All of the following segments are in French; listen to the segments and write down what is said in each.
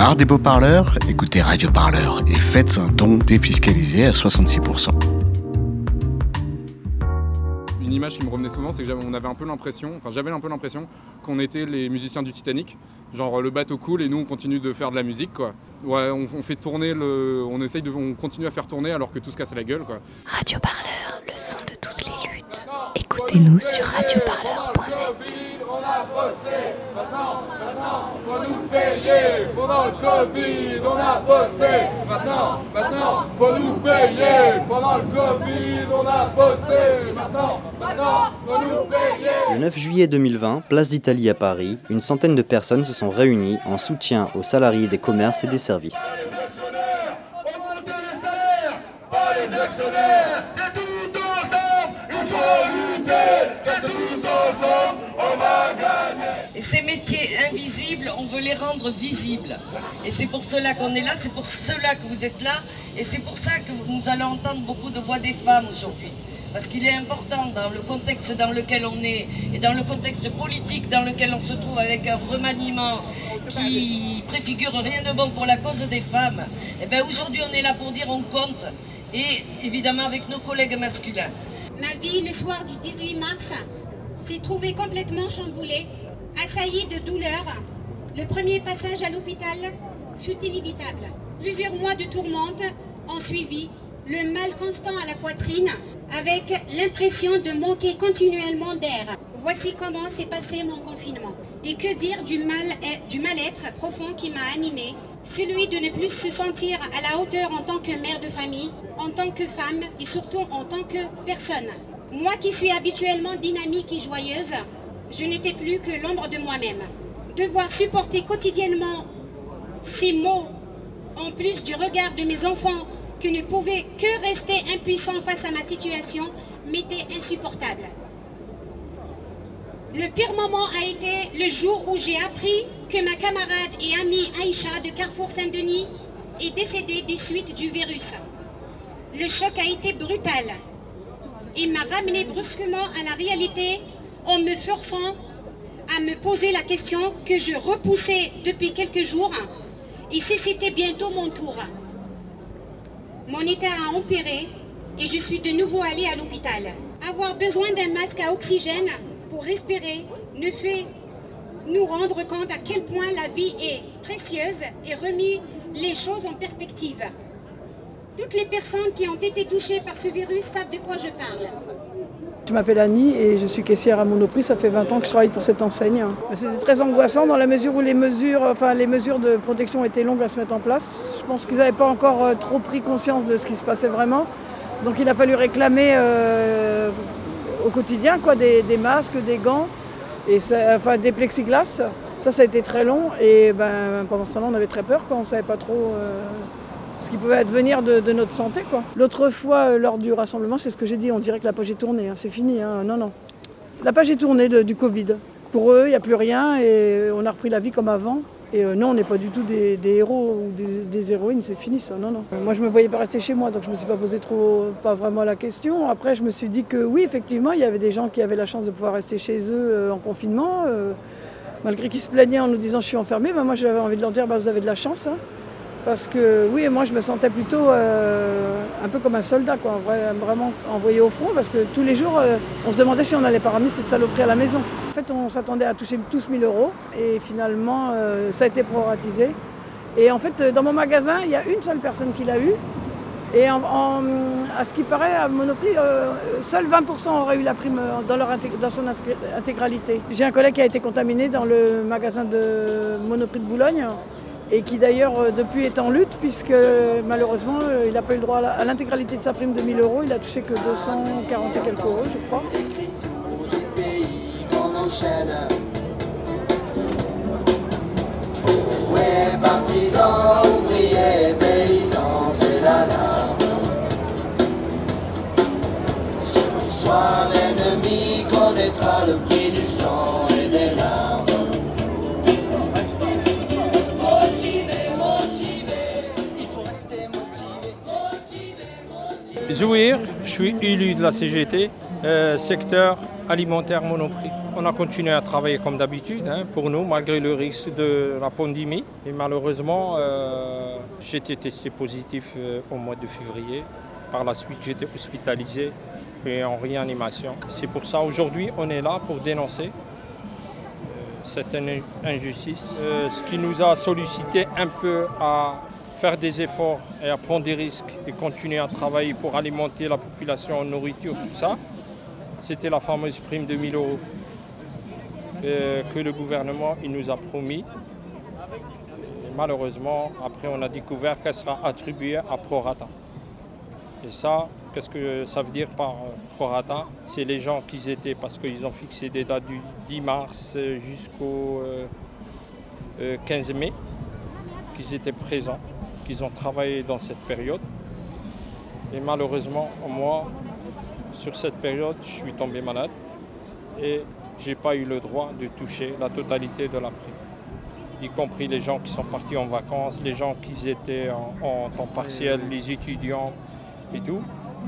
Marre des beaux parleurs? Écoutez Radio Parleur et faites un don défiscalisé à 66%. Une image qui me revenait souvent, c'est que on avait un peu l'impression, enfin j'avais un peu l'impression qu'on était les musiciens du Titanic. Genre le bateau coule et nous on continue de faire de la musique quoi. Ouais, on, fait tourner le, on essaye de, on continue à faire tourner alors que tout se casse la gueule quoi. Radio Parleur, le son de toutes les luttes. Écoutez-nous sur radioparleur.net. On a bossé, maintenant, maintenant, faut nous payer. Pendant le Covid, on a bossé. Maintenant, maintenant, faut nous payer. Pendant le Covid, on a bossé. Maintenant, maintenant, faut nous payer. Le 9 juillet 2020, place d'Italie à Paris, une centaine de personnes se sont réunies en soutien aux salariés des commerces et des services. Et ces métiers invisibles, on veut les rendre visibles. Et c'est pour cela qu'on est là, c'est pour cela que vous êtes là, et c'est pour ça que nous allons entendre beaucoup de voix des femmes aujourd'hui. Parce qu'il est important dans le contexte dans lequel on est et dans le contexte politique dans lequel on se trouve avec un remaniement qui préfigure rien de bon pour la cause des femmes, et eh bien aujourd'hui on est là pour dire on compte et évidemment avec nos collègues masculins. Ma vie le soir du 18 mars s'est trouvée complètement chamboulée, assaillie de douleur. Le premier passage à l'hôpital fut inévitable. Plusieurs mois de tourmente ont suivi, le mal constant à la poitrine, avec l'impression de manquer continuellement d'air. Voici comment s'est passé mon confinement. Et que dire du mal-être profond qui m'a animé, celui de ne plus se sentir à la hauteur en tant que mère de famille, en tant que femme et surtout en tant que personne. Moi qui suis habituellement dynamique et joyeuse, je n'étais plus que l'ombre de moi-même. Devoir supporter quotidiennement ces mots, en plus du regard de mes enfants qui ne pouvaient que rester impuissants face à ma situation, m'était insupportable. Le pire moment a été le jour où j'ai appris que ma camarade et amie Aïcha de Carrefour Saint-Denis est décédée des suites du virus. Le choc a été brutal et m'a ramené brusquement à la réalité en me forçant à me poser la question que je repoussais depuis quelques jours et si c'était bientôt mon tour? Mon état a empiré et je suis de nouveau allée à l'hôpital. Avoir besoin d'un masque à oxygène pour respirer ne fait nous rendre compte à quel point la vie est précieuse et remis les choses en perspective. Toutes les personnes qui ont été touchées par ce virus savent de quoi je parle. Je m'appelle Annie et je suis caissière à Monoprix. Ça fait 20 ans que je travaille pour cette enseigne. C'était très angoissant dans la mesure où les mesures, enfin, les mesures de protection étaient longues à se mettre en place. Je pense qu'ils n'avaient pas encore euh, trop pris conscience de ce qui se passait vraiment. Donc il a fallu réclamer euh, au quotidien quoi, des, masques, des gants, et enfin, des plexiglas. Ça, ça a été très long et ben, pendant ce temps-là, on avait très peur. Quoi. On ne savait pas trop euh, ce qui pouvait advenir de, de notre santé. L'autre fois, lors du rassemblement, c'est ce que j'ai dit, on dirait que la page est tournée. Hein. C'est fini. Hein. Non, non. La page est tournée du Covid. Pour eux, il n'y a plus rien et on a repris la vie comme avant. Et euh, non, on n'est pas du tout des, héros ou des, héroïnes, c'est fini ça, non, non. Moi, je ne me voyais pas rester chez moi, donc je ne me suis pas posé trop, pas vraiment la question. Après, je me suis dit que oui, effectivement, il y avait des gens qui avaient la chance de pouvoir rester chez eux euh, en confinement, euh, malgré qu'ils se plaignaient en nous disant je suis enfermé. Ben, moi, j'avais envie de leur dire bah, vous avez de la chance. Hein. Parce que oui, moi, je me sentais plutôt un peu comme un soldat, quoi, vraiment envoyé au front, parce que tous les jours, on se demandait si on n'allait pas ramener cette saloperie à la maison. En fait, on s'attendait à toucher tous 1000 euros et finalement, euh, ça a été proratisé. Et en fait, dans mon magasin, il y a une seule personne qui l'a eu. Et à ce qui paraît, à Monoprix, euh, seuls 20% auraient eu la prime dans son intégralité. J'ai un collègue qui a été contaminé dans le magasin de Monoprix de Boulogne et qui d'ailleurs euh, depuis est en lutte puisque malheureusement il n'a pas eu le droit à l'intégralité de sa prime de 1000 euros, il a touché que 240 et quelques euros je crois. Zouir, je suis élu de la CGT, euh, secteur alimentaire Monoprix. On a continué à travailler comme d'habitude hein, pour nous, malgré le risque de la pandémie. Et malheureusement, euh, j'étais testé positif euh, au mois de février. Par la suite, j'étais hospitalisé et en réanimation. C'est pour ça aujourd'hui, on est là pour dénoncer cette injustice. ce qui nous a sollicité un peu à faire des efforts et à prendre des risques et continuer à travailler pour alimenter la population en nourriture, tout ça, c'était la fameuse prime de 1000 euros que, le gouvernement il nous a promis. malheureusement, après, on a découvert qu'elle sera attribuée à prorata. Et ça, qu'est-ce que ça veut dire par prorata? C'est les gens qui étaient, parce qu'ils ont fixé des dates du 10 mars jusqu'au 15 euh, mai, qu'ils étaient présents ont travaillé dans cette période. Et malheureusement, moi, sur cette période, je suis tombé malade et je n'ai pas eu le droit de toucher la totalité de la prime, y compris les gens qui sont partis en vacances, les gens qui étaient en, temps partiel, les étudiants et tout.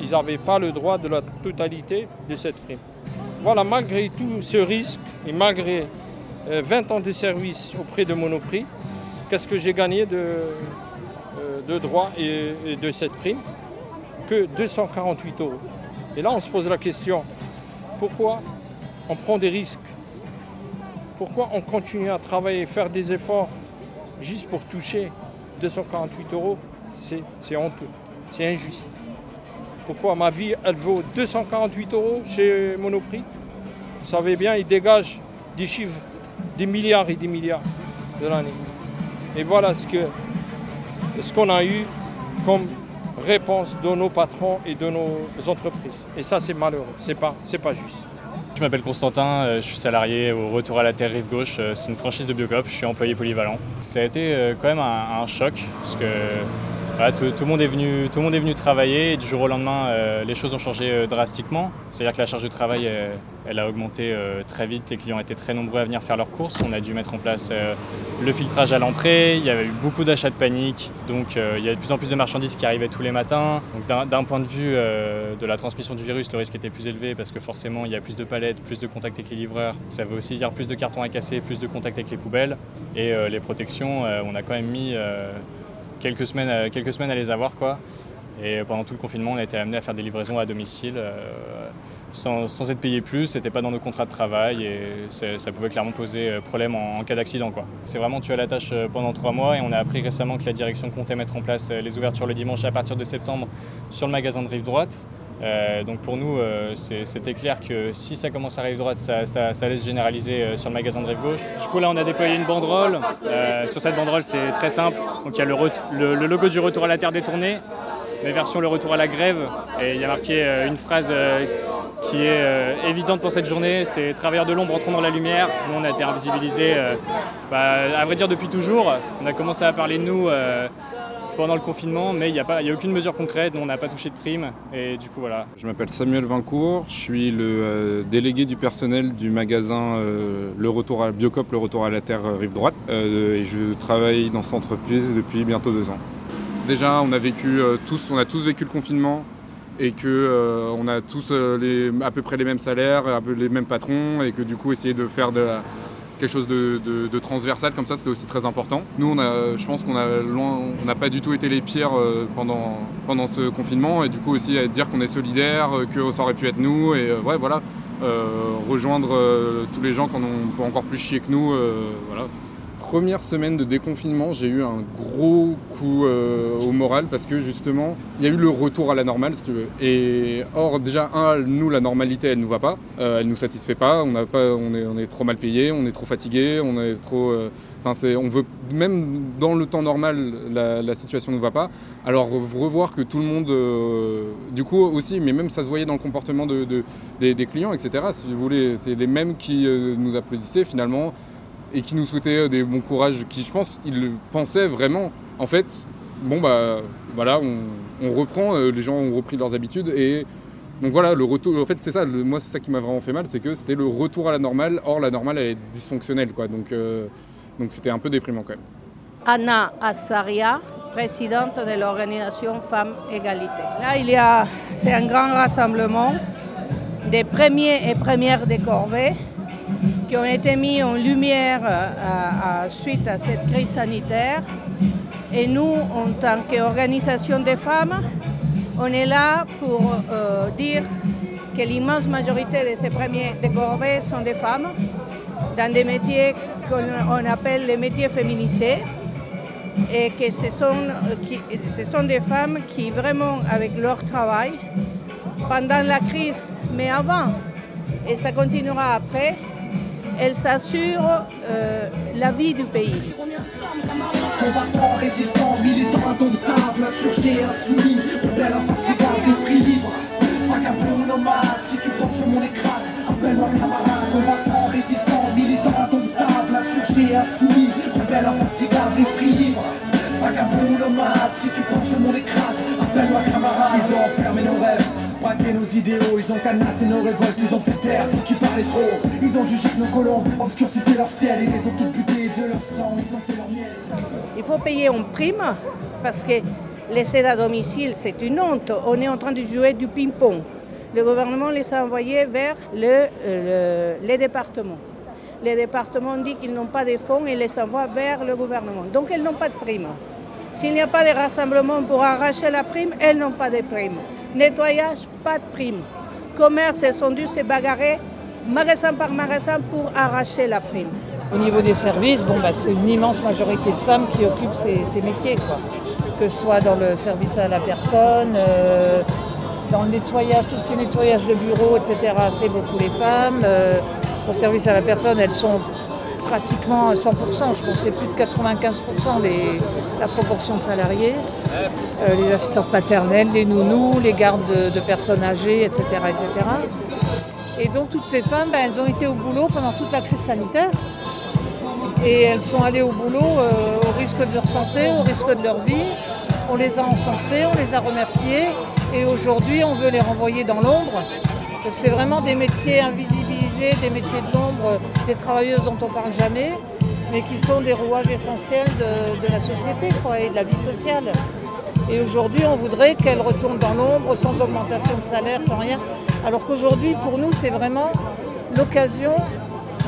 Ils n'avaient pas le droit de la totalité de cette prime. Voilà, malgré tout ce risque et malgré 20 euh, ans de service auprès de Monoprix, qu'est-ce que j'ai gagné de, de droits et, de cette prime que 248 euros. Et là, on se pose la question, pourquoi on prend des risques? Pourquoi on continue à travailler, faire des efforts juste pour toucher 248 euros? C'est honteux, c'est injuste. Pourquoi ma vie, elle vaut 248 euros chez Monoprix? Vous savez bien, ils dégagent des chiffres, des milliards et des milliards de l'année. Et voilà ce que ce qu'on a eu comme réponse de nos patrons et de nos entreprises. Et ça, c'est malheureux, c'est pas, c'est pas juste. Je m'appelle Constantin, euh, je suis salarié au Retour à la Terre Rive Gauche. Euh, c'est une franchise de Biocop, je suis employé polyvalent. Ça a été euh, quand même un, choc parce que tout, le monde est venu, tout le monde est venu travailler et du jour au lendemain, les choses ont changé drastiquement. C'est-à-dire que la charge de travail, elle a augmenté très vite. Les clients étaient très nombreux à venir faire leurs courses. On a dû mettre en place le filtrage à l'entrée. Il y avait eu beaucoup d'achats de panique. Donc il y a de plus en plus de marchandises qui arrivaient tous les matins. d'un point de vue de la transmission du virus, le risque était plus élevé parce que forcément, il y a plus de palettes plus de contact avec les livreurs. Ça veut aussi dire plus de cartons à casser, plus de contact avec les poubelles. Et euh, les protections, euh, on a quand même mis euh, quelques, semaines, quelques semaines à les avoir. Quoi. Et pendant tout le confinement, on a été amené à faire des livraisons à domicile sans, être payé plus. C'était pas dans nos contrats de travail et ça pouvait clairement poser problème en, cas d'accident. C'est vraiment tu à la tâche pendant trois mois et on a appris récemment que la direction comptait mettre en place les ouvertures le dimanche à partir de septembre sur le magasin de rive droite. Euh, donc pour nous, euh, c'était clair que si ça commence à rive droite, ça, ça, allait se généraliser euh, sur le magasin de rive gauche. Du coup là, on a déployé une banderole. sur cette banderole, c'est très simple. Donc il y a le, logo du retour à la terre détournée, mais version le retour à la grève. Et il y a marqué une phrase qui est évidente pour cette journée, c'est travailleurs de l'ombre entrant dans la lumière. Nous, on a été invisibilisés, bah, à vrai dire, depuis toujours. On a commencé à parler de nous pendant le confinement, mais il n'y a, a aucune mesure concrète, on n'a pas touché de prime, et du coup voilà. Je m'appelle Samuel Vincourt, je suis le euh, délégué du personnel du magasin euh, Le Retour à Biocop, Le Retour à la Terre euh, Rive Droite, et je travaille dans cette entreprise depuis bientôt deux ans. Déjà, on a vécu tous, on a tous vécu le confinement, et que on a tous à peu près les mêmes salaires, les mêmes patrons, et que du coup essayer de faire de la, quelque chose de, transversal comme ça, c'était aussi très important. Nous, on a, je pense qu'on a on n'a pas du tout été les pires euh, pendant, pendant ce confinement. Et du coup aussi à dire qu'on est solidaire, euh, que ça aurait pu être nous et euh, ouais, voilà, rejoindre tous les gens qui en ont encore plus chier que nous, voilà, première semaine de déconfinement, j'ai eu un gros coup euh, au moral parce que justement, il y a eu le retour à la normale, si tu veux. Et or, déjà, nous, la normalité, elle nous va pas, euh, elle nous satisfait pas. On n'a pas, on est, trop mal payé, on est trop fatigué, on est trop. Euh, on veut même dans le temps normal, la, situation nous va pas. Alors revoir que tout le monde, du coup aussi, mais même ça se voyait dans le comportement de, des, des, clients, etc. Si vous voulez, c'est les mêmes qui nous applaudissaient finalement et qui nous souhaitait euh, des bons courages, qui je pense il pensait vraiment. En fait, bon bah voilà, on, reprend, euh, les gens ont repris leurs habitudes et donc voilà, le retour, en fait c'est ça, moi c'est ça qui m'a vraiment fait mal, c'est que c'était le retour à la normale, or la normale elle est dysfonctionnelle quoi, donc euh, donc c'était un peu déprimant quand même. Anna Assaria, présidente de l'organisation Femmes Égalité. Là il y a, c'est un grand rassemblement des premiers et premières des corvées qui ont été mis en lumière à, suite à cette crise sanitaire. Et nous, en tant qu'organisation des femmes, on est là pour euh, dire que l'immense majorité de ces premiers décorés sont des femmes dans des métiers qu'on appelle les métiers féminisés et que ce sont, ce sont des femmes qui vraiment avec leur travail pendant la crise mais avant et ça continuera après elles s'assurent euh, la vie du pays. Combattant, résistant, militant indomptable, insurgé, insoumis, rebelle infatigable, esprit libre, vagabond nomade, si tu penses que mon écran, appelle-moi camarade, combattant, résistant, militant indomptable, insurgé, insoumis, rebelle infatigable, esprit ils ont nos révoltes, ils ont fait taire ceux qui parlaient trop. Ils ont jugé que nos colons obscurcissaient leur ciel les ont de leur sang, ils ont fait leur miel. Il faut payer en prime parce que les aides à domicile, c'est une honte. On est en train de jouer du ping-pong. Le gouvernement les a envoyés vers le, les départements. Les départements disent qu'ils n'ont pas de fonds et les envoient vers le gouvernement. Donc elles n'ont pas de prime. S'il n'y a pas de rassemblement pour arracher la prime, elles n'ont pas de prime. Nettoyage, pas de prime. Commerce, elles sont dû se bagarrer magasin par magasin pour arracher la prime. Au niveau des services, bon, bah, c'est une immense majorité de femmes qui occupent ces, métiers, que ce soit dans le service à la personne, euh, dans le nettoyage, tout ce qui est nettoyage de bureau, etc. C'est beaucoup les femmes. Euh, au service à la personne, elles sont pratiquement 100%, je pense c'est plus de 95% les, la proportion de salariés, euh, les assistantes maternelles, les nounous, les gardes de, personnes âgées, etc., etc. Et donc toutes ces femmes, ben, elles ont été au boulot pendant toute la crise sanitaire et elles sont allées au boulot euh, au risque de leur santé, au risque de leur vie. On les a encensées, on les a remerciées et aujourd'hui on veut les renvoyer dans l'ombre. C'est vraiment des métiers invisibilisés, des métiers de l'ombre, des travailleuses dont on ne parle jamais, mais qui sont des rouages essentiels de, la société et de la vie sociale. Et aujourd'hui, on voudrait qu'elles retournent dans l'ombre sans augmentation de salaire, sans rien. Alors qu'aujourd'hui, pour nous, c'est vraiment l'occasion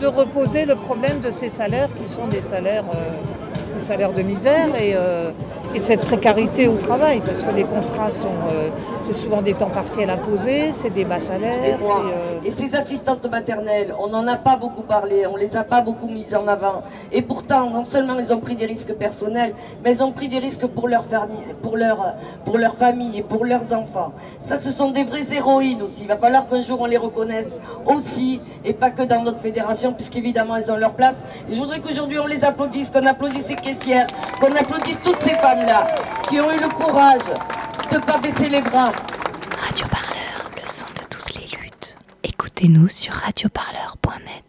de reposer le problème de ces salaires qui sont des salaires, euh, des salaires de misère et, euh, et cette précarité au travail, parce que les contrats sont, euh, c'est souvent des temps partiels imposés, c'est des bas salaires. Euh, et, ces assistantes maternelles, on n'en a pas beaucoup parlé, on les a pas beaucoup mises en avant. Et pourtant, non seulement elles ont pris des risques personnels, mais elles ont pris des risques pour leur famille, pour leur, pour leur famille et pour leurs enfants. Ça, ce sont des vraies héroïnes aussi. Il va falloir qu'un jour on les reconnaisse aussi, et pas que dans notre fédération, puisqu'évidemment elles ont leur place. Et je voudrais qu'aujourd'hui on les applaudisse, qu'on applaudisse ces caissières, qu'on applaudisse toutes ces femmes qui ont eu le courage de ne pas baisser les bras. Radio Parleur, le son de toutes les luttes. Écoutez-nous sur radioparleur.net.